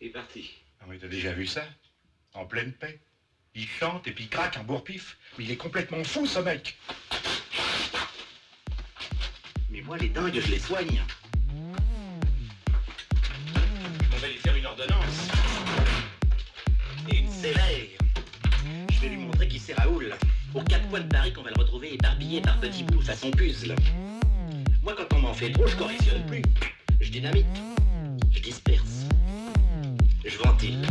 Il est parti. Ah oui, t'as déjà vu ça? En pleine paix. Il chante et puis il craque un bourre-pif. Mais il est complètement fou, ce mec. Mais moi, les dingues, je les soigne. On va lui faire une ordonnance. Et une sévère. Je vais lui montrer qui c'est Raoul. Aux quatre coins de Paris qu'on va le retrouver éparpillé par petits bouts façon puzzle. Moi, quand on m'en fait trop, je correctionne plus. Je dynamite. Je disperse. Je ventile.